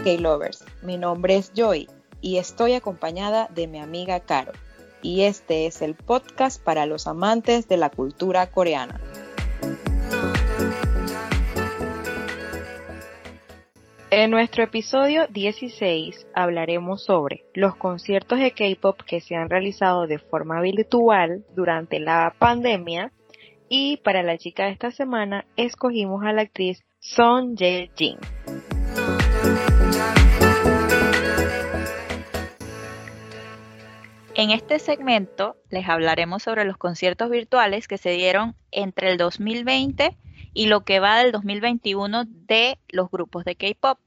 Hola K-Lovers, mi nombre es Joy y estoy acompañada de mi amiga Caro. Y este es el podcast para los amantes de la cultura coreana. En nuestro episodio 16 hablaremos sobre los conciertos de K-Pop que se han realizado de forma virtual durante la pandemia y para la chica de esta semana escogimos a la actriz Son Ye-jin. En este segmento les hablaremos sobre los conciertos virtuales que se dieron entre el 2020 y lo que va del 2021 de los grupos de K-Pop.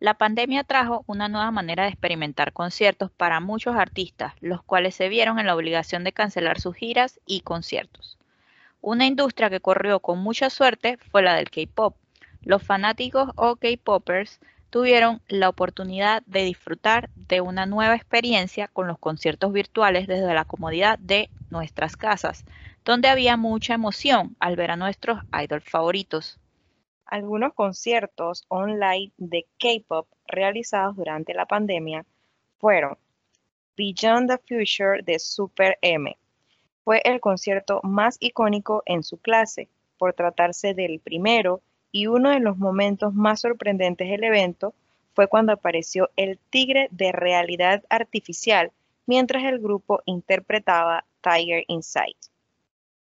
La pandemia trajo una nueva manera de experimentar conciertos para muchos artistas, los cuales se vieron en la obligación de cancelar sus giras y conciertos. Una industria que corrió con mucha suerte fue la del K-Pop. Los fanáticos o K-Poppers tuvieron la oportunidad de disfrutar de una nueva experiencia con los conciertos virtuales desde la comodidad de nuestras casas, donde había mucha emoción al ver a nuestros idols favoritos. Algunos conciertos online de K-pop realizados durante la pandemia fueron Beyond the Future de Super M. Fue el concierto más icónico en su clase por tratarse del primero y uno de los momentos más sorprendentes del evento fue cuando apareció el tigre de realidad artificial mientras el grupo interpretaba Tiger Inside.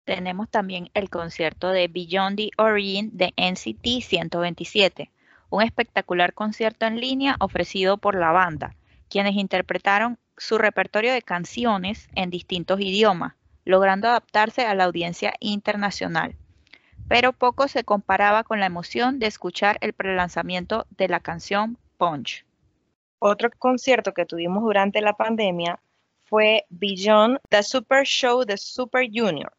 Tenemos también el concierto de Beyond the Origin de NCT 127, un espectacular concierto en línea ofrecido por la banda, quienes interpretaron su repertorio de canciones en distintos idiomas, logrando adaptarse a la audiencia internacional pero poco se comparaba con la emoción de escuchar el prelanzamiento de la canción Punch. Otro concierto que tuvimos durante la pandemia fue Beyond the Super Show de Super Junior.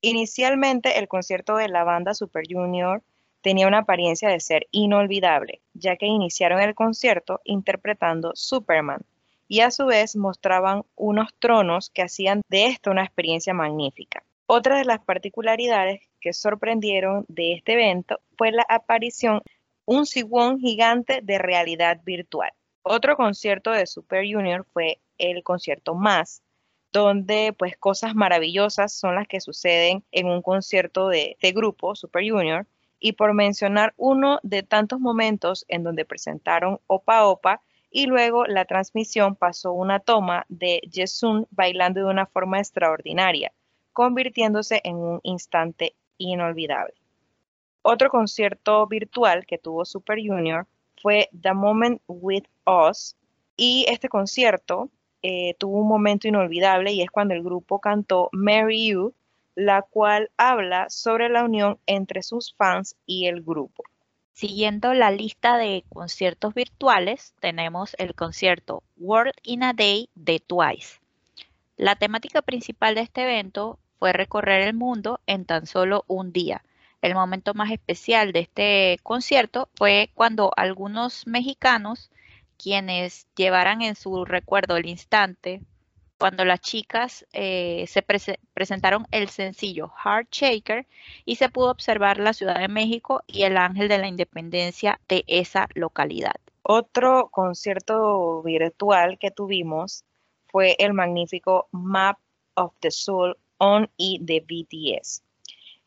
Inicialmente el concierto de la banda Super Junior tenía una apariencia de ser inolvidable, ya que iniciaron el concierto interpretando Superman y a su vez mostraban unos tronos que hacían de esto una experiencia magnífica. Otra de las particularidades que sorprendieron de este evento fue la aparición un Siwon gigante de realidad virtual. Otro concierto de Super Junior fue el concierto Más, donde pues cosas maravillosas son las que suceden en un concierto de, de grupo Super Junior y por mencionar uno de tantos momentos en donde presentaron Opa Opa y luego la transmisión pasó una toma de Jesun bailando de una forma extraordinaria convirtiéndose en un instante inolvidable. Otro concierto virtual que tuvo Super Junior fue The Moment with Us y este concierto eh, tuvo un momento inolvidable y es cuando el grupo cantó Marry You, la cual habla sobre la unión entre sus fans y el grupo. Siguiendo la lista de conciertos virtuales, tenemos el concierto World in a Day de Twice. La temática principal de este evento fue recorrer el mundo en tan solo un día. El momento más especial de este concierto fue cuando algunos mexicanos, quienes llevaran en su recuerdo el instante, cuando las chicas eh, se presentaron el sencillo Heart Shaker y se pudo observar la Ciudad de México y el Ángel de la Independencia de esa localidad. Otro concierto virtual que tuvimos fue el magnífico Map of the Soul On E de BTS.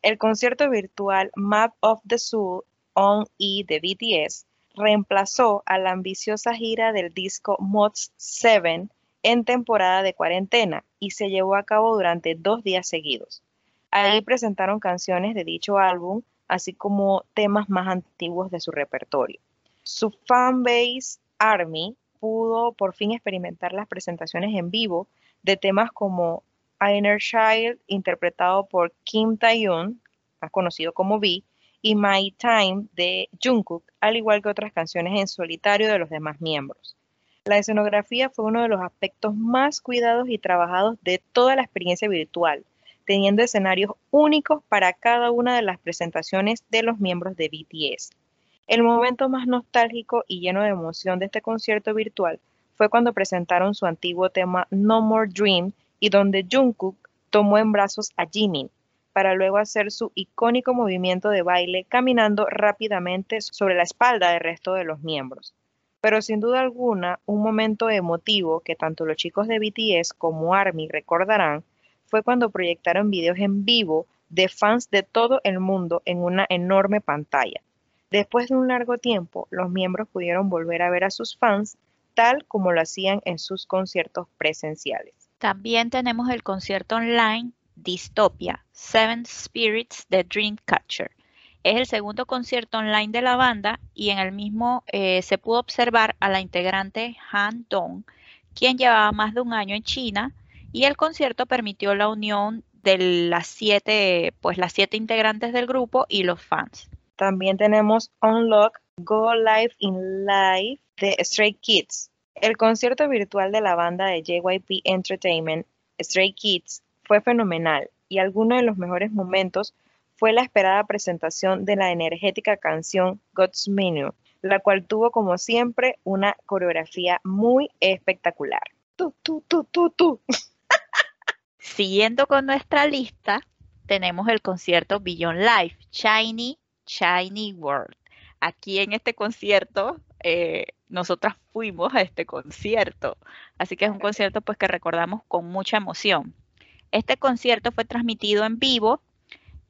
El concierto virtual Map of the Soul On E de BTS reemplazó a la ambiciosa gira del disco Mods 7 en temporada de cuarentena y se llevó a cabo durante dos días seguidos. Ahí presentaron canciones de dicho álbum, así como temas más antiguos de su repertorio. Su fanbase Army pudo por fin experimentar las presentaciones en vivo de temas como Inner Child, interpretado por Kim Tae-yoon, más conocido como V, y My Time de Jungkook, al igual que otras canciones en solitario de los demás miembros. La escenografía fue uno de los aspectos más cuidados y trabajados de toda la experiencia virtual, teniendo escenarios únicos para cada una de las presentaciones de los miembros de BTS. El momento más nostálgico y lleno de emoción de este concierto virtual fue cuando presentaron su antiguo tema No More Dream y donde Jungkook tomó en brazos a Jimin para luego hacer su icónico movimiento de baile caminando rápidamente sobre la espalda del resto de los miembros. Pero sin duda alguna, un momento emotivo que tanto los chicos de BTS como ARMY recordarán fue cuando proyectaron videos en vivo de fans de todo el mundo en una enorme pantalla. Después de un largo tiempo, los miembros pudieron volver a ver a sus fans tal como lo hacían en sus conciertos presenciales. También tenemos el concierto online Dystopia, Seven Spirits de Dreamcatcher. Es el segundo concierto online de la banda y en el mismo eh, se pudo observar a la integrante Han Dong, quien llevaba más de un año en China y el concierto permitió la unión de las siete, pues las siete integrantes del grupo y los fans. También tenemos Unlock Go Live in Live de Stray Kids. El concierto virtual de la banda de JYP Entertainment, Stray Kids, fue fenomenal y alguno de los mejores momentos fue la esperada presentación de la energética canción God's Menu, la cual tuvo como siempre una coreografía muy espectacular. Siguiendo con nuestra lista, tenemos el concierto Beyond Life, Shiny, Shiny World. Aquí en este concierto, eh, nosotras fuimos a este concierto, así que es un concierto pues que recordamos con mucha emoción. Este concierto fue transmitido en vivo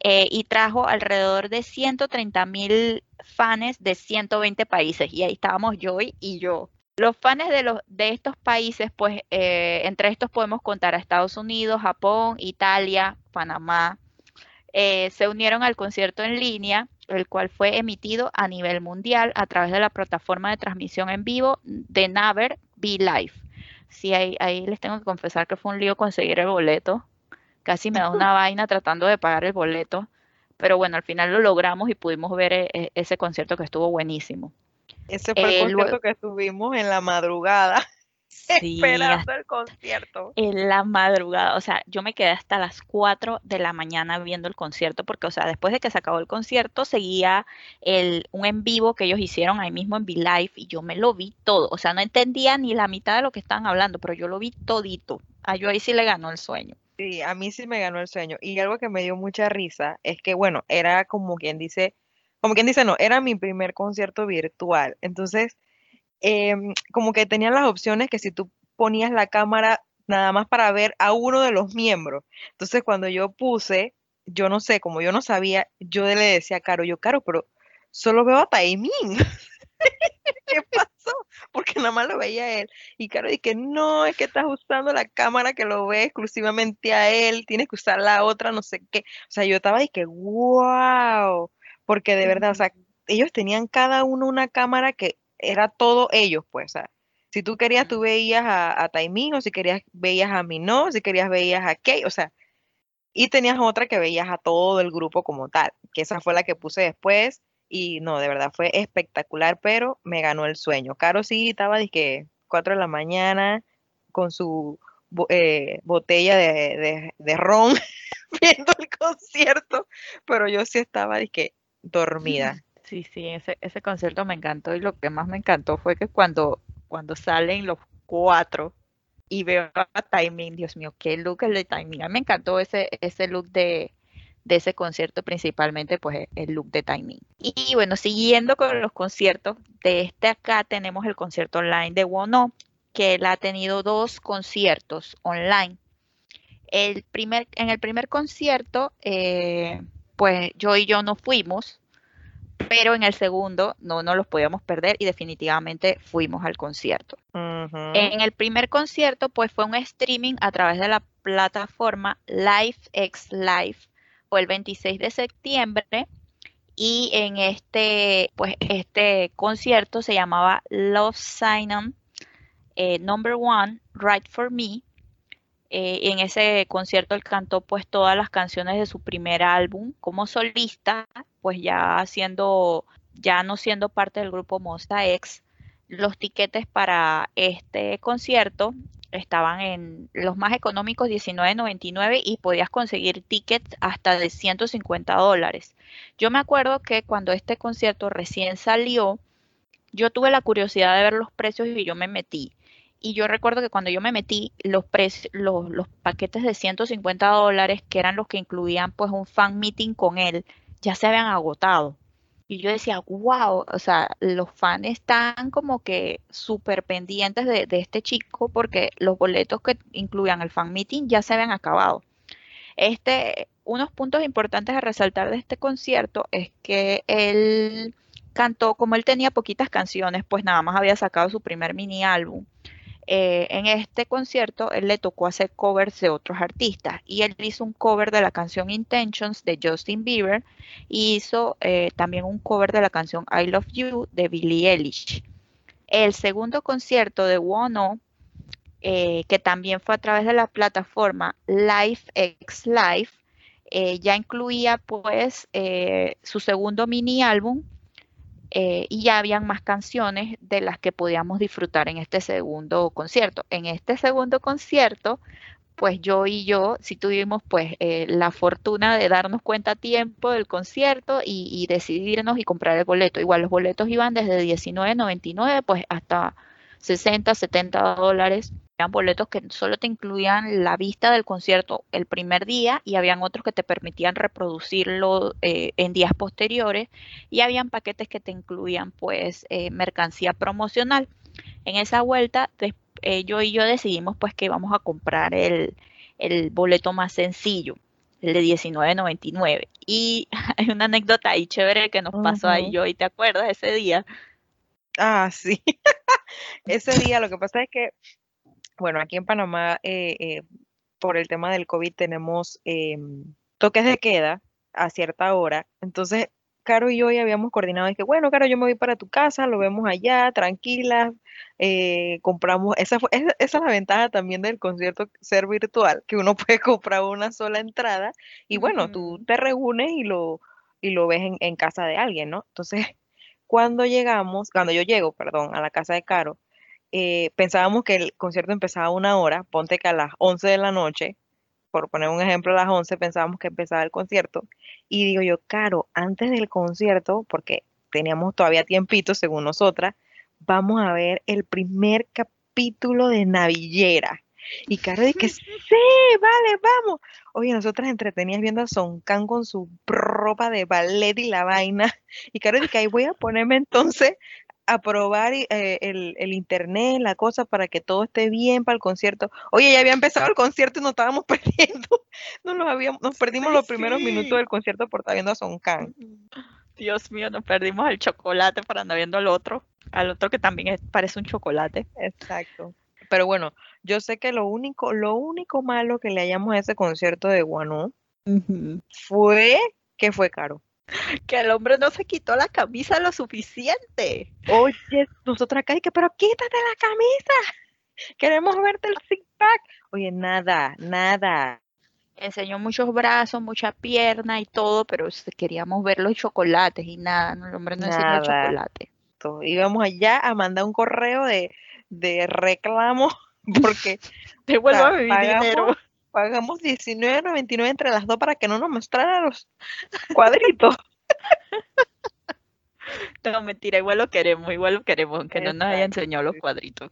eh, y trajo alrededor de 130 mil fans de 120 países y ahí estábamos yo y yo. Los fans de, los, de estos países, pues eh, entre estos podemos contar a Estados Unidos, Japón, Italia, Panamá, eh, se unieron al concierto en línea, el cual fue emitido a nivel mundial a través de la plataforma de transmisión en vivo de Naver Be Live. Sí, ahí, ahí les tengo que confesar que fue un lío conseguir el boleto. Casi me da una vaina tratando de pagar el boleto. Pero bueno, al final lo logramos y pudimos ver eh, ese concierto que estuvo buenísimo. Ese fue el eh, concierto que estuvimos en la madrugada. Sí, esperando el concierto. En la madrugada, o sea, yo me quedé hasta las 4 de la mañana viendo el concierto porque, o sea, después de que se acabó el concierto, seguía el, un en vivo que ellos hicieron ahí mismo en V-Live y yo me lo vi todo, o sea, no entendía ni la mitad de lo que estaban hablando, pero yo lo vi todito. A yo ahí sí le ganó el sueño. Sí, a mí sí me ganó el sueño. Y algo que me dio mucha risa es que, bueno, era como quien dice, como quien dice, no, era mi primer concierto virtual. Entonces, em, como que tenían las opciones que si tú ponías la cámara nada más para ver a uno de los miembros. Entonces, cuando yo puse, yo no sé, como yo no sabía, yo le decía a Caro, yo, Caro, pero solo veo a Taimín. ¿Qué pasó? Porque nada más lo veía él. Y Caro dije, no, es que estás usando la cámara que lo ve exclusivamente a él, tienes que usar la otra, no sé qué. O sea, yo estaba y que, wow porque de verdad, o sea, ellos tenían cada uno una cámara que era todo ellos, pues, si tú querías, tú veías a, a o si querías, veías a Minó, si querías, veías a Kay, o sea, y tenías otra que veías a todo el grupo como tal, que esa fue la que puse después, y no, de verdad fue espectacular, pero me ganó el sueño. Caro sí estaba que 4 de la mañana con su eh, botella de, de, ron viendo el concierto, pero yo sí estaba que dormida. Sí, sí, ese, ese concierto me encantó y lo que más me encantó fue que cuando, cuando salen los cuatro y veo a Timing, Dios mío, qué look el de Timing. A mí me encantó ese, ese look de, de ese concierto, principalmente pues el look de Timing. Y bueno, siguiendo con los conciertos, de este acá tenemos el concierto online de Wono, que él ha tenido dos conciertos online. El primer, en el primer concierto, eh, pues yo y yo no fuimos, pero en el segundo no nos los podíamos perder y definitivamente fuimos al concierto. En el primer concierto, pues fue un streaming a través de la plataforma LiveX Live, o el 26 de septiembre, y en este, pues este concierto se llamaba Love Sign eh, Number One, Right for Me, eh, en ese concierto él cantó pues todas las canciones de su primer álbum como solista, pues ya siendo, ya no siendo parte del grupo Monsta X. Los tiquetes para este concierto estaban en los más económicos 19.99 y podías conseguir tickets hasta de 150 dólares. Yo me acuerdo que cuando este concierto recién salió, yo tuve la curiosidad de ver los precios y yo me metí y yo recuerdo que cuando yo me metí, los, los, los, paquetes de 150 dólares, que eran los que incluían pues un fan meeting con él, ya se habían agotado. Y yo decía, wow, o sea, los fans están como que súper pendientes de, de, este chico porque los boletos que incluían el fan meeting ya se habían acabado. Este, unos puntos importantes a resaltar de este concierto es que él cantó, como él tenía poquitas canciones, pues nada más había sacado su primer mini álbum. Eh, en este concierto él le tocó hacer covers de otros artistas y él hizo un cover de la canción Intentions de Justin Bieber y hizo eh, también un cover de la canción I Love You de Billie Eilish. El segundo concierto de Wono, eh, que también fue a través de la plataforma Live X Live, ya incluía pues su segundo mini álbum eh, y ya habían más canciones de las que podíamos disfrutar en este segundo concierto. En este segundo concierto, pues yo y yo sí tuvimos pues eh, la fortuna de darnos cuenta a tiempo del concierto y, y, decidirnos y comprar el boleto. Igual los boletos iban desde 19.99 pues hasta 60, 70 dólares habían boletos que solo te incluían la vista del concierto el primer día y habían otros que te permitían reproducirlo eh, en días posteriores y habían paquetes que te incluían pues eh, mercancía promocional. En esa vuelta eh, yo y yo decidimos pues que íbamos a comprar el, el boleto más sencillo, el de 19.99. Y hay una anécdota ahí chévere que nos pasó ahí yo y te acuerdas ese día. Ah, sí. ese día lo que pasa es que bueno, aquí en Panamá, eh, eh, por el tema del COVID, tenemos em, toques de queda a cierta hora. Entonces, Caro y yo ya habíamos coordinado que, bueno, Caro, yo me voy para tu casa, lo vemos allá, tranquila, eh, compramos, esa, fue, esa, es la ventaja también del concierto ser virtual, que uno puede comprar una sola entrada y bueno, tú te reúnes y lo, y lo ves en, en casa de alguien, ¿no? Entonces, cuando llegamos, cuando yo llego, perdón, a la casa de Caro, eh, pensábamos que el concierto empezaba una hora, ponte que a las 11 de la noche, por poner un ejemplo, a las 11 pensábamos que empezaba el concierto. Y digo yo, Caro, antes del concierto, porque teníamos todavía tiempito según nosotras, vamos a ver el primer capítulo de Navillera. Y Caro dice sí, vale, vamos. Oye, nosotras entretenidas viendo a Son Can con su ropa de ballet y la vaina. Y Caro dice que ahí voy a ponerme entonces a probar eh, el, internet, la cosa para que todo esté bien para el concierto. Oye, ya había empezado el concierto y nos estábamos perdiendo. No nos habíamos, nos perdimos los primeros minutos del concierto por estar viendo a Son Kang. Dios mío, nos perdimos el chocolate para andar viendo al otro, al otro que también parece un chocolate. Exacto. Pero bueno, yo sé que lo único, lo único malo que le hallamos a ese concierto de Guanú fue que fue caro que el hombre no se quitó la camisa lo suficiente. Oye, nosotros acá, que, pero quítate la camisa. Queremos verte el six pack. Oye, nada, nada. Enseñó muchos brazos, mucha pierna y todo, pero queríamos ver los chocolates y nada, el hombre no enseñó chocolate. Íbamos allá a mandar un correo de, de reclamo porque devuelva mi dinero pagamos $19.99 entre las dos para que no nos mostrara los cuadritos. no, mentira, igual lo queremos, igual lo queremos, aunque no nos haya enseñado los cuadritos.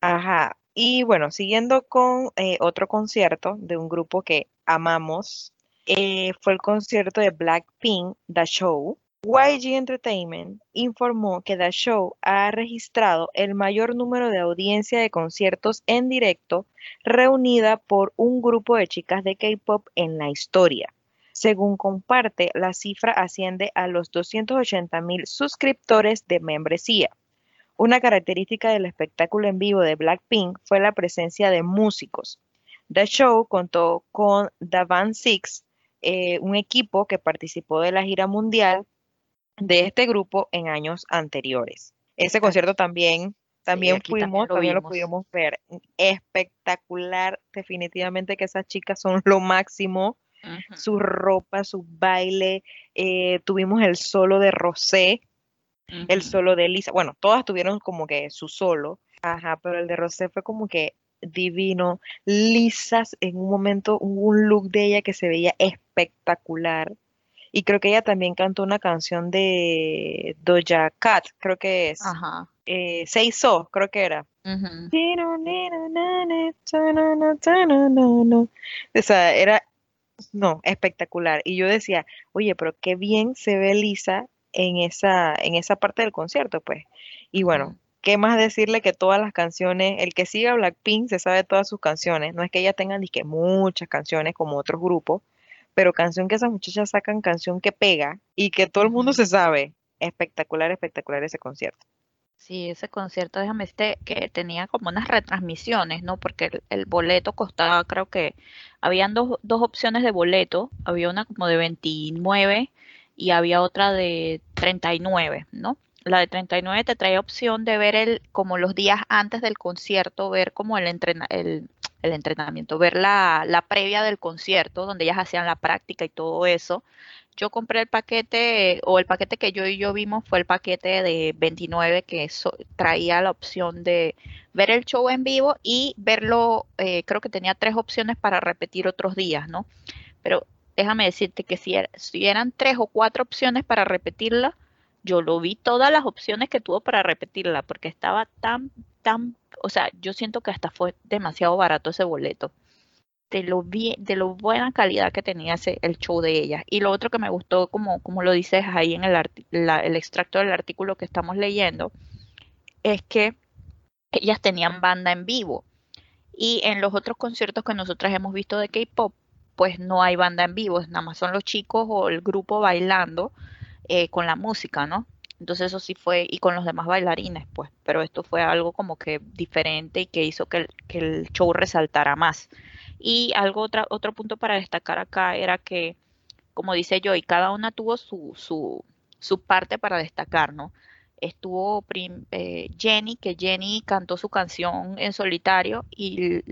Ajá. Y bueno, siguiendo con eh, otro concierto de un grupo que amamos, eh, fue el concierto de Blackpink, The Show, YG Entertainment informó que The Show ha registrado el mayor número de audiencia de conciertos en directo reunida por un grupo de chicas de K-pop en la historia. Según comparte, la cifra asciende a los 280 mil suscriptores de membresía. Una característica del espectáculo en vivo de Blackpink fue la presencia de músicos. The Show contó con The Band Six, eh, un equipo que participó de la gira mundial de este grupo en años anteriores. Ese concierto también, también fuimos, también lo, pudimos ver. Espectacular, definitivamente que esas chicas son lo máximo. Su ropa, su baile, eh, tuvimos el solo de Rosé, el solo de Lisa, bueno, todas tuvieron como que su solo, ajá, pero el de Rosé fue como que divino, lisas en un momento, un look de ella que se veía espectacular. Y creo que ella también cantó una canción de Doja Cat, creo que es. Ajá. Eh, creo que era. O sea, era, no, espectacular. Y yo decía, oye, pero qué bien se ve Lisa en esa, en esa parte del concierto, pues. Y bueno, ¿qué más decirle que todas las canciones, el que siga Blackpink se sabe todas sus canciones, no es que ellas tengan ni que muchas canciones como otros grupos, pero canción que esas muchachas sacan, canción que pega y que todo el mundo se sabe. Espectacular, espectacular ese concierto. Sí, ese concierto, déjame decirte que tenía como unas retransmisiones, ¿no? Porque el, boleto costaba, creo que habían dos, dos opciones de boleto, había una como de 29 y había otra de 39, ¿no? La de 39 te trae opción de ver el, como los días antes del concierto, ver como el, el, el entrenamiento, ver la, la, previa del concierto, donde ellas hacían la práctica y todo eso. Yo compré el paquete, o el paquete que yo y yo vimos fue el paquete de 29 que traía la opción de ver el show en vivo y verlo, eh, creo que tenía tres opciones para repetir otros días, ¿no? Pero déjame decirte que si, er, si eran tres o cuatro opciones para repetirla, yo lo vi todas las opciones que tuvo para repetirla, porque estaba tan, tan, o sea, yo siento que hasta fue demasiado barato ese boleto. De lo, bien, de lo buena calidad que tenía ese, el show de ella. Y lo otro que me gustó, como, como lo dices ahí en el, el extracto del artículo que estamos leyendo, es que ellas tenían banda en vivo. Y en los otros conciertos que nosotras hemos visto de K-pop, pues no hay banda en vivo, nada más son los chicos o el grupo bailando eh, con la música, ¿no? Entonces eso sí fue, y con los demás bailarines, pues, pero esto fue algo como que diferente y que hizo que el, show resaltara más. Y algo, otra, otro punto para destacar acá era que, como dice yo, y cada una tuvo su, su, parte para destacar, ¿no? Estuvo eh, Jenny, que Jenny cantó su canción en solitario y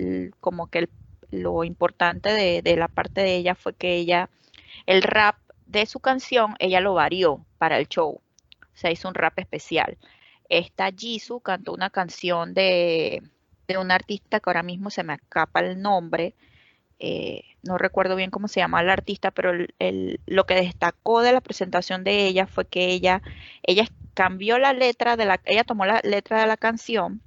como que lo importante de, la parte de ella fue que ella, el rap de su canción, ella lo varió para el show. Sea, hizo un rap especial. Esta Jisoo cantó una canción de, de un artista que ahora mismo se me escapa el nombre. Eh, no recuerdo bien cómo se llama el artista, pero lo que destacó de la presentación de ella fue que ella, ella cambió la letra de la, ella tomó la letra de la canción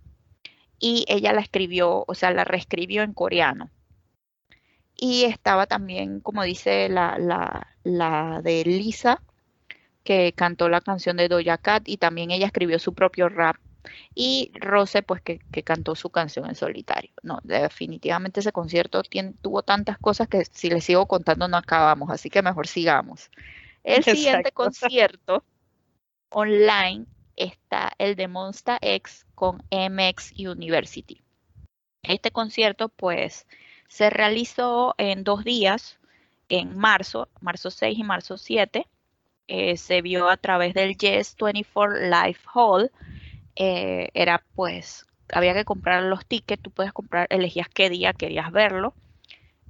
y ella la escribió, o sea, la reescribió en coreano. Y estaba también, como dice la, la, de Lisa, que cantó la canción de Doja Cat y también ella escribió su propio rap. Y Rose, pues que, cantó su canción en solitario. No, definitivamente ese concierto tuvo tantas cosas que si les sigo contando no acabamos, así que mejor sigamos. El siguiente concierto online está el de Monster X con MX University. Este concierto, pues, se realizó en dos días, en marzo, marzo 6 y marzo 7. Eh, se vio a través del Yes 24 Live Hall. Eh, era pues, había que comprar los tickets, tú puedes comprar, elegías qué día querías verlo.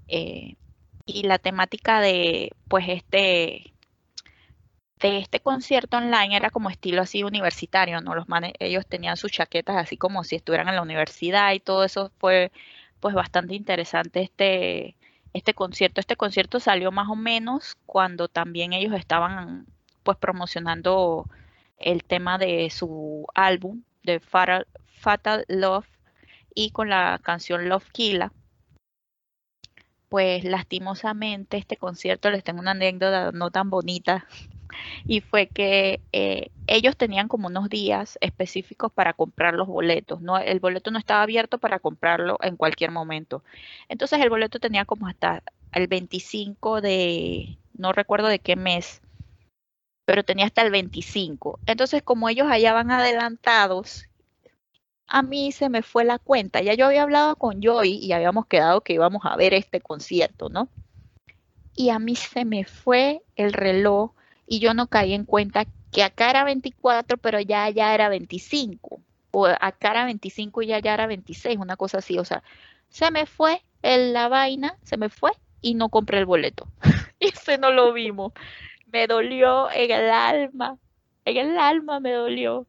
Eh, y la temática de pues este de este concierto online era como estilo así universitario, ¿no? Los ellos tenían sus chaquetas así como si estuvieran en la universidad y todo eso fue pues bastante interesante este, este concierto. Este concierto salió más o menos cuando también ellos estaban pues promocionando el tema de su álbum de Fatal, Love y con la canción Love Killa. Pues lastimosamente este concierto les tengo una anécdota no tan bonita y fue que eh, ellos tenían como unos días específicos para comprar los boletos. No, el boleto no estaba abierto para comprarlo en cualquier momento. Entonces el boleto tenía como hasta el 25 de, no recuerdo de qué mes, pero tenía hasta el 25. Entonces como ellos allá van adelantados, a mí se me fue la cuenta. Ya yo había hablado con Joy y habíamos quedado que íbamos a ver este concierto, ¿no? Y a mí se me fue el reloj y yo no caí en cuenta que acá era 24, pero ya ya era 25, o acá era 25 y ya ya era 26, una cosa así, o sea, se me fue la vaina, se me fue y no compré el boleto. y ese no lo vimos. Me dolió en el alma, en el alma me dolió.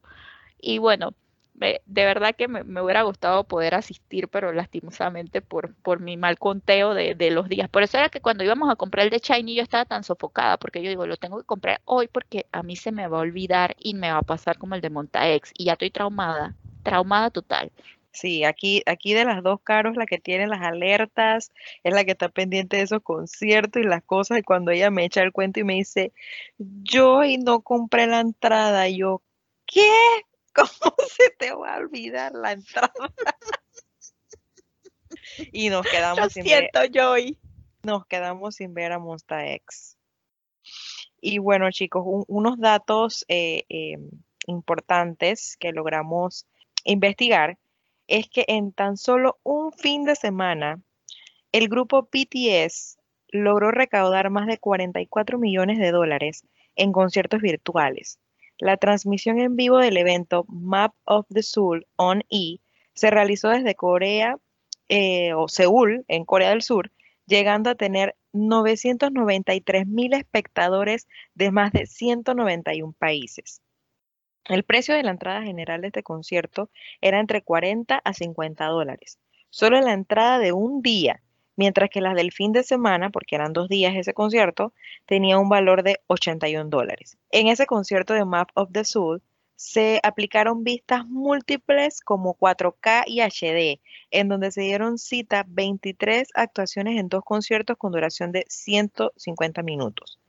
Y bueno, de verdad que me, hubiera gustado poder asistir, pero lastimosamente por, por mi mal conteo de, los días. Por eso era que cuando íbamos a comprar el de Shiny yo estaba tan sofocada, porque yo digo, lo tengo que comprar hoy porque a mí se me va a olvidar y me va a pasar como el de Monta X. Y ya estoy traumada, traumada total. Sí, aquí, aquí de las dos caros, la que tiene las alertas, es la que está pendiente de esos conciertos y las cosas. Y cuando ella me echa el cuento y me dice, yo y no compré la entrada, yo, ¿qué? ¿Cómo se te va a olvidar la entrada? y nos quedamos Lo sin siento, Joy. nos quedamos sin ver a Monsta X. Y bueno, chicos, un- unos datos eh, eh, importantes que logramos investigar es que en tan solo un fin de semana, el grupo BTS logró recaudar más de 44 millones de dólares en conciertos virtuales. La transmisión en vivo del evento Map of the Soul on E se realizó desde Corea eh, o Seúl, en Corea del Sur, llegando a tener 993 mil espectadores de más de 191 países. El precio de la entrada general de este concierto era entre 40 a 50 dólares. Solo la entrada de un día, mientras que las del fin de semana, porque eran dos días ese concierto, tenía un valor de 81 dólares. En ese concierto de Map of the Soul se aplicaron vistas múltiples como 4K y HD, en donde se dieron cita 23 actuaciones en dos conciertos con duración de 150 minutos.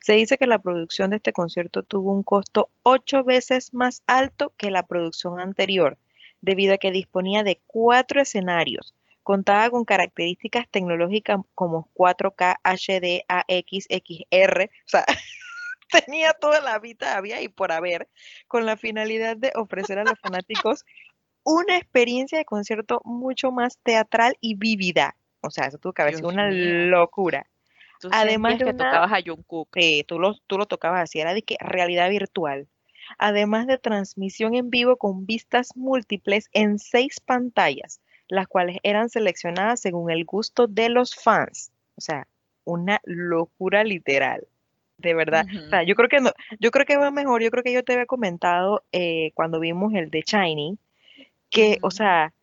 Se dice que la producción de este concierto tuvo un costo ocho veces más alto que la producción anterior, debido a que disponía de cuatro escenarios, contaba con características tecnológicas como 4K, HD, AX, XR, o sea, tenía toda la vida había y por haber, con la finalidad de ofrecer a los fanáticos una experiencia de concierto mucho más teatral y vívida. O sea, eso tuvo que haber sido una locura. Tú Además de que tocabas a Jungkook. Sí, tú lo, tú lo tocabas así, era de que realidad virtual. Además de transmisión en vivo con vistas múltiples en seis pantallas, las cuales eran seleccionadas según el gusto de los fans. O sea, una locura literal. De verdad. O sea, yo creo que no, yo creo que va mejor, yo creo que yo te había comentado eh, cuando vimos el de Shiny, que, o sea,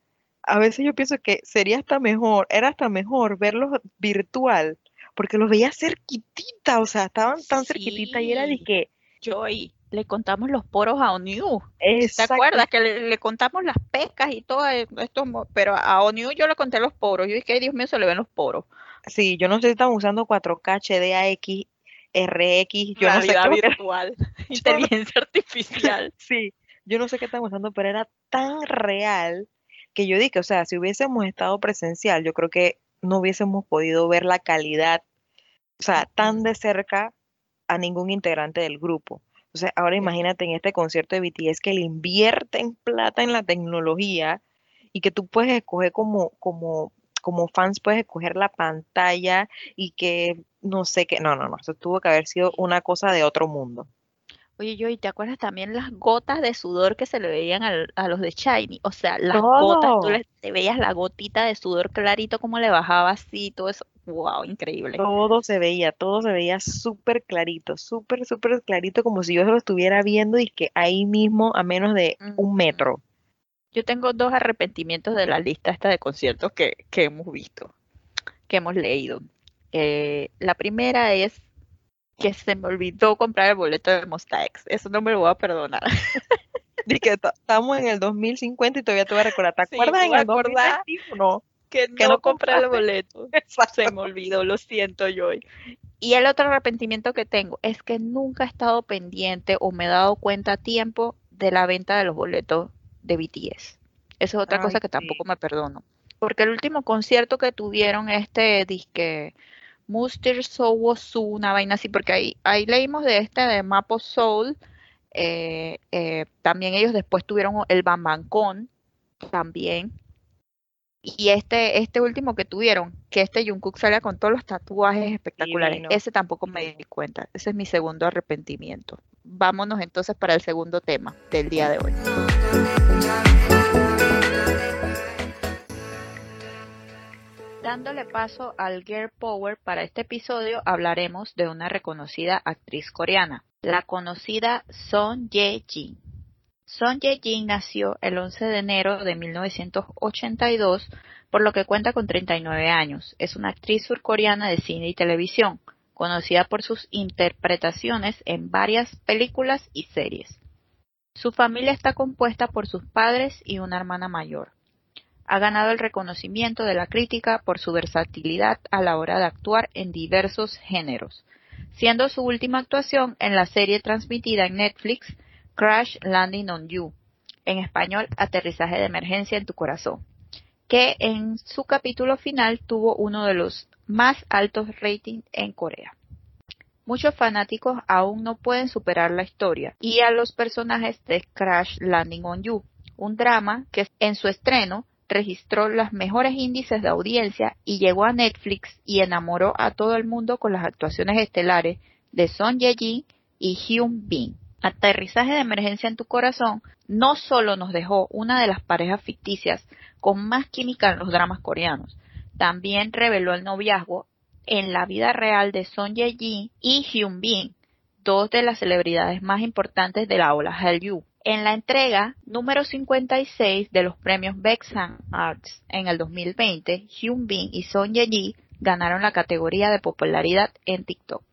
a veces yo pienso que sería hasta mejor, era hasta mejor verlos virtual, porque los veía cerquitita, o sea, estaban tan cerquitita y era de Sí. que, Joy, le contamos los poros a Oniu. ¿Te acuerdas que le, le contamos las pescas y todo esto? Pero a Oniu yo le conté los poros. Yo dije, "Ay, Dios mío, se le ven los poros. sí, yo no sé si están usando 4K, HDAX, RX, yo no sé Realidad lo que- virtual, inteligencia artificial. sí, yo no sé qué están usando, pero era tan real que yo dije, o sea, si hubiésemos estado presencial, yo creo que no hubiésemos podido ver la calidad, o sea, tan de cerca a ningún integrante del grupo. Sea, ahora imagínate en este concierto de BTS que le invierten plata en la tecnología y que tú puedes escoger como, como, como fans, puedes escoger la pantalla y que no sé qué, no, no, no, eso tuvo que haber sido una cosa de otro mundo. Oye, Joy, ¿te acuerdas también las gotas de sudor que se le veían al- a los de Shiny? O sea, las gotas, tú le, te veías la gotita de sudor clarito, como le bajaba así, todo eso. Wow, increíble. Todo se veía, todo se veía súper clarito, súper, súper clarito, como si yo lo estuviera viendo y que ahí mismo a menos de un metro. Yo tengo dos arrepentimientos de la lista esta de conciertos que, que hemos visto, que hemos leído. Eh, la primera es que se me olvidó comprar el boleto de Mostax. Eso no me lo voy a perdonar. Ta- estamos en el 2050 y todavía te voy a recordar. ¿Te Sí, acuerdas me en el. 2021? Que Que no, no compré el boleto. Exacto. Se me olvidó, lo siento, Joy. Y el otro arrepentimiento que tengo es que nunca he estado pendiente o me he dado cuenta a tiempo de la venta de los boletos de BTS. Esa es otra Ay, cosa que sí. tampoco me perdono. Porque el último concierto que tuvieron, este disque Muster Soul Su, una vaina así, porque ahí, ahí leímos de este de Mapo Soul. eh, eh, también ellos después tuvieron el Bambancon también. Y este, este último que tuvieron, que este Jungkook salía con todos los tatuajes espectaculares, Divino. ese tampoco me di cuenta. Ese es mi segundo arrepentimiento. Vámonos entonces para el segundo tema del día de hoy. Dándole paso al Girl Power para este episodio, hablaremos de una reconocida actriz coreana, la conocida Son Ye-jin. Son Ye-jin nació el 11 de enero de 1982, por lo que cuenta con 39 años. Es una actriz surcoreana de cine y televisión, conocida por sus interpretaciones en varias películas y series. Su familia está compuesta por sus padres y una hermana mayor. ha ganado el reconocimiento de la crítica por su versatilidad a la hora de actuar en diversos géneros, siendo su última actuación en la serie transmitida en Netflix Crash Landing on You, en español Aterrizaje de emergencia en tu corazón, que en su capítulo final tuvo uno de los más altos ratings en Corea. Muchos fanáticos aún no pueden superar la historia y a los personajes de Crash Landing on You, un drama que en su estreno registró los mejores índices de audiencia y llegó a Netflix y enamoró a todo el mundo con las actuaciones estelares de Son Ye-jin y Hyun Bin. Aterrizaje de emergencia en tu corazón no solo nos dejó una de las parejas ficticias con más química en los dramas coreanos, también reveló el noviazgo en la vida real de Son Ye-jin y Hyun Bin, dos de las celebridades más importantes de la ola Hallyu. En la entrega número 56 de los premios Bexan Arts en el 2020, Hyun Bin y Son Ye-ji ganaron la categoría de popularidad en TikTok.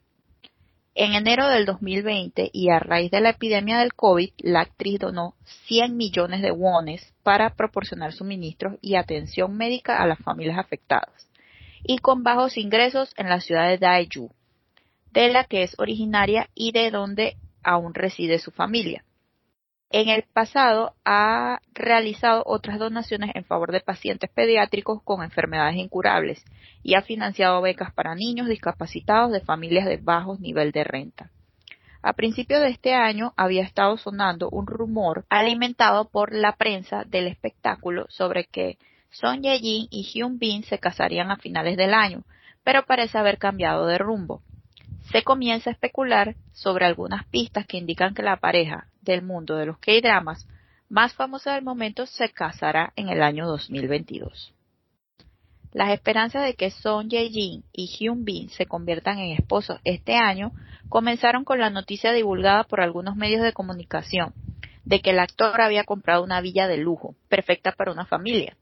En enero del 2020 y a raíz de la epidemia del COVID, la actriz donó 100 millones de wones para proporcionar suministros y atención médica a las familias afectadas y con bajos ingresos en la ciudad de Daeju, de la que es originaria y de donde aún reside su familia. En el pasado ha realizado otras donaciones en favor de pacientes pediátricos con enfermedades incurables y ha financiado becas para niños discapacitados de familias de bajos nivel de renta. A principios de este año había estado sonando un rumor alimentado por la prensa del espectáculo sobre que Son Ye-jin y Hyun Bin se casarían a finales del año, pero parece haber cambiado de rumbo. Se comienza a especular sobre algunas pistas que indican que la pareja, del mundo de los K-dramas más famosa del momento se casará en el año 2022. Las esperanzas de que Son Ye-jin y Hyun Bin se conviertan en esposos este año comenzaron con la noticia divulgada por algunos medios de comunicación de que el actor había comprado una villa de lujo, perfecta para una familia,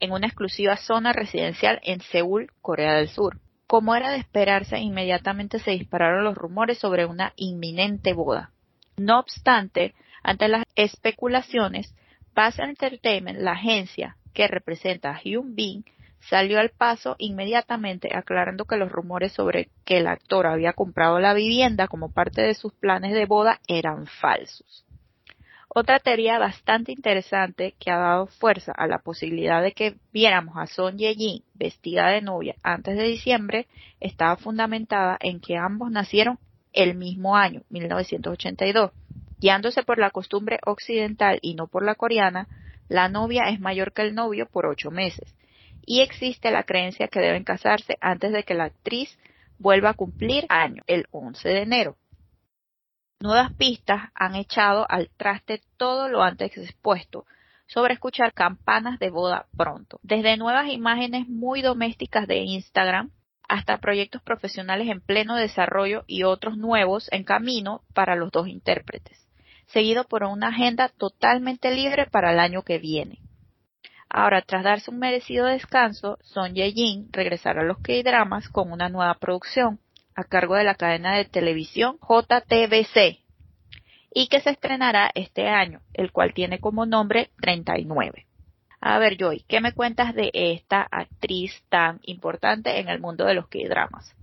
en una exclusiva zona residencial en Seúl, Corea del Sur. Como era de esperarse, inmediatamente se dispararon los rumores sobre una inminente boda. No obstante, ante las especulaciones, Bass Entertainment, la agencia que representa a Hyun Bin, salió al paso inmediatamente aclarando que los rumores sobre que el actor había comprado la vivienda como parte de sus planes de boda eran falsos. Otra teoría bastante interesante que ha dado fuerza a la posibilidad de que viéramos a Son Ye-jin vestida de novia antes de diciembre estaba fundamentada en que ambos nacieron el mismo año, 1982. Guiándose por la costumbre occidental y no por la coreana, la novia es mayor que el novio por ocho meses, y existe la creencia que deben casarse antes de que la actriz vuelva a cumplir año, el 11 de enero. Nuevas pistas han echado al traste todo lo antes expuesto sobre escuchar campanas de boda pronto, desde nuevas imágenes muy domésticas de Instagram hasta proyectos profesionales en pleno desarrollo y otros nuevos en camino para los dos intérpretes, seguido por una agenda totalmente libre para el año que viene. Ahora, tras darse un merecido descanso, Son Ye-jin regresará a los K-dramas con una nueva producción a cargo de la cadena de televisión JTBC y que se estrenará este año, el cual tiene como nombre 39. A ver, Joy, ¿qué me cuentas de esta actriz tan importante en el mundo de los K-dramas?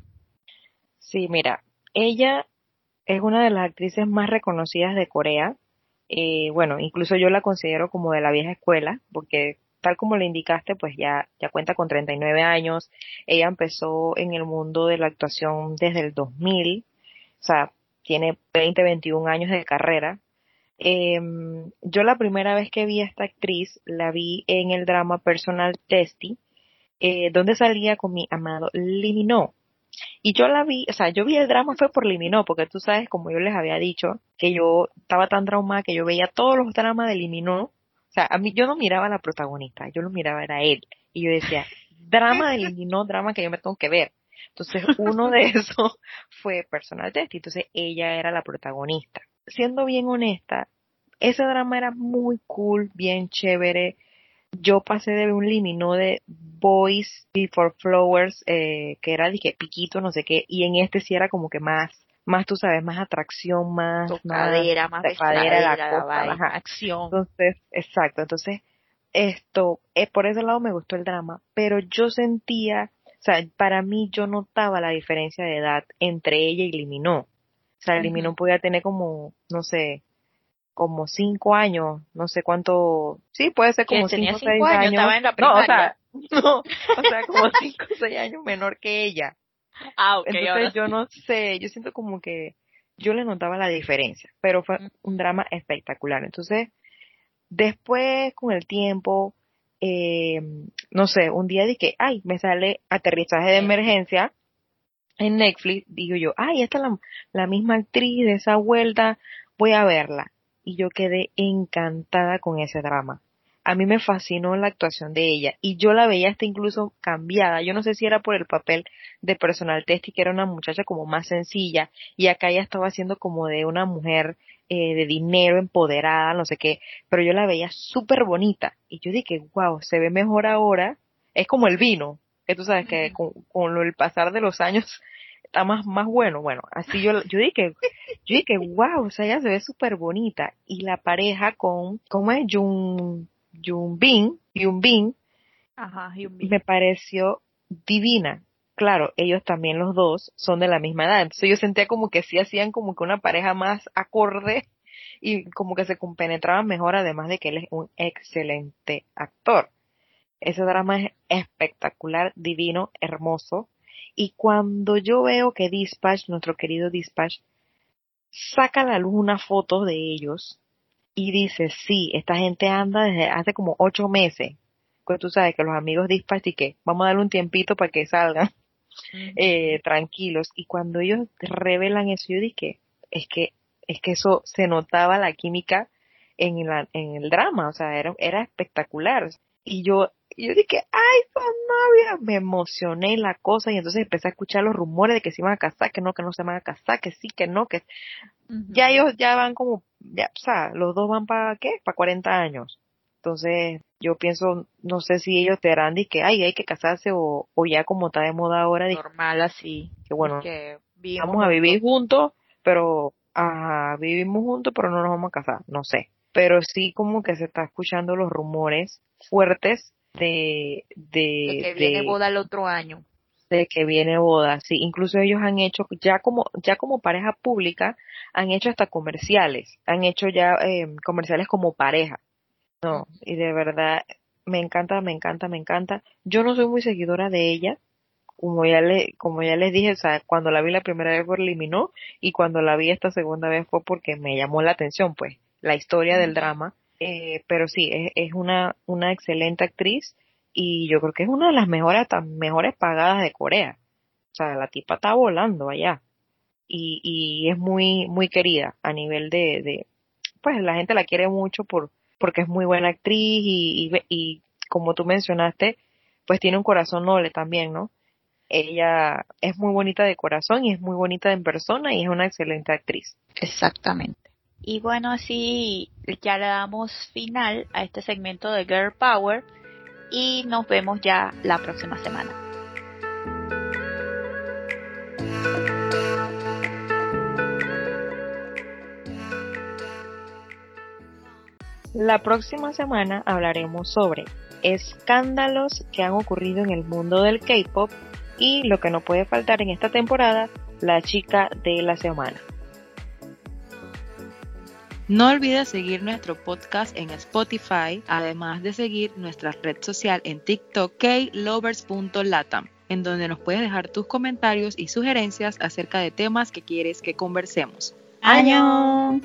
Sí, mira, ella es una de las actrices más reconocidas de Corea. Eh, bueno, incluso yo la considero como de la vieja escuela, porque tal como le indicaste, pues ya, ya cuenta con 39 años. Ella empezó en el mundo de la actuación desde el 2000, o sea, tiene 20, 21 años de carrera. Eh, yo la primera vez que vi a esta actriz la vi en el drama Personal Testy, eh, donde salía con mi amado Liminó. Y yo la vi, o sea, yo vi el drama fue por Liminó, porque tú sabes, como yo les había dicho, que yo estaba tan traumada que yo veía todos los dramas de Liminó. O sea, a mí yo no miraba a la protagonista, yo lo miraba era él. Y yo decía, drama de Liminó, drama que yo me tengo que ver. Entonces, uno de esos fue Personal Testy, entonces ella era la protagonista siendo bien honesta, ese drama era muy cool, bien chévere. Yo pasé de un limino de Boys Before Flowers, eh, que era dije piquito, no sé qué, y en este sí era como que más, más tú sabes, más atracción, más tocadera, más, más, la acción. Entonces, exacto, entonces esto, eh, por ese lado me gustó el drama, pero yo sentía, o sea, para mí yo notaba la diferencia de edad entre ella y Liminó. O sea, podía tener como, no sé, como cinco años, no sé cuánto, sí, puede ser como cinco o seis años. Estaba en la no, o sea, no, o sea, como cinco o seis años menor que ella. Ah, ok. Entonces yo no sé, yo siento como que yo le notaba la diferencia, pero fue un drama espectacular. Entonces, después con el tiempo, eh, no sé, un día dije, ay, me sale aterrizaje de emergencia en Netflix, digo yo, ay, esta es la, la misma actriz de esa vuelta, voy a verla. Y yo quedé encantada con ese drama a mí me fascinó la actuación de ella y yo la veía hasta incluso cambiada. Yo no sé si era por el papel de personal test y que era una muchacha como más sencilla y acá ella estaba haciendo como de una mujer eh, de dinero empoderada, no sé qué, pero yo la veía súper bonita y yo dije, wow, se ve mejor ahora. Es como el vino, que tú sabes que con, con el pasar de los años está más, más bueno. Bueno, así yo, yo dije, yo dije, wow, o sea, ella se ve súper bonita. Y la pareja con, ¿cómo es? Jun, Yumbin, Yumbin, Ajá, me pareció divina. Claro, ellos también los dos son de la misma edad, entonces yo sentía como que sí hacían como que una pareja más acorde y como que se compenetraban mejor, además de que él es un excelente actor. Ese drama es espectacular, divino, hermoso. Y cuando yo veo que Dispatch, nuestro querido Dispatch, saca a la luz una foto de ellos, y dice, sí, esta gente anda desde hace como ocho meses. Pues tú sabes que los amigos dispatch y que vamos a darle un tiempito para que salgan eh, tranquilos. Y cuando ellos revelan eso, yo dije, es que, es que eso se notaba la química en, la, en el drama, o sea, era, era espectacular. Y yo, yo dije, ay, novias, me emocioné la cosa y entonces empecé a escuchar los rumores de que se iban a casar, que no, que no se van a casar, que sí, que no, que ya ellos ya van como, ya, o sea, los dos van para, ¿qué? Para 40 años. Entonces, yo pienso, no sé si ellos te harán de que, ay, hay que casarse o, o ya como está de moda ahora. Normal así. Que bueno, vamos a vivir juntos, pero, ajá, vivimos juntos, pero no nos vamos a casar, no sé. Pero sí como que se está escuchando los rumores fuertes de, de, que viene boda el otro año. de que viene boda, sí, incluso ellos han hecho ya como ya como pareja pública han hecho hasta comerciales, han hecho ya eh, comerciales como pareja, no, y de verdad me encanta, me encanta, me encanta. Yo no soy muy seguidora de ella, como ya le como ya les dije, o sea, cuando la vi la primera vez por eliminó y cuando la vi esta segunda vez fue porque me llamó la atención, pues, la historia del drama. Eh, pero sí, es, es una, una excelente actriz y yo creo que es una de las mejores, mejores pagadas de Corea. O sea, la tipa está volando allá. Y, y es muy, muy querida a nivel de, de, pues la gente la quiere mucho por, porque es muy buena actriz y, y, y como tú mencionaste, pues tiene un corazón noble también, ¿no? Ella es muy bonita de corazón y es muy bonita en persona y es una excelente actriz. Exactamente. Y bueno, así ya le damos final a este segmento de Girl Power y nos vemos ya la próxima semana. La próxima semana hablaremos sobre escándalos que han ocurrido en el mundo del K-Pop y lo que no puede faltar en esta temporada, la chica de la semana. No olvides seguir nuestro podcast en Spotify, además de seguir nuestra red social en TikTok klovers.latam, en donde nos puedes dejar tus comentarios y sugerencias acerca de temas que quieres que conversemos. ¡Año!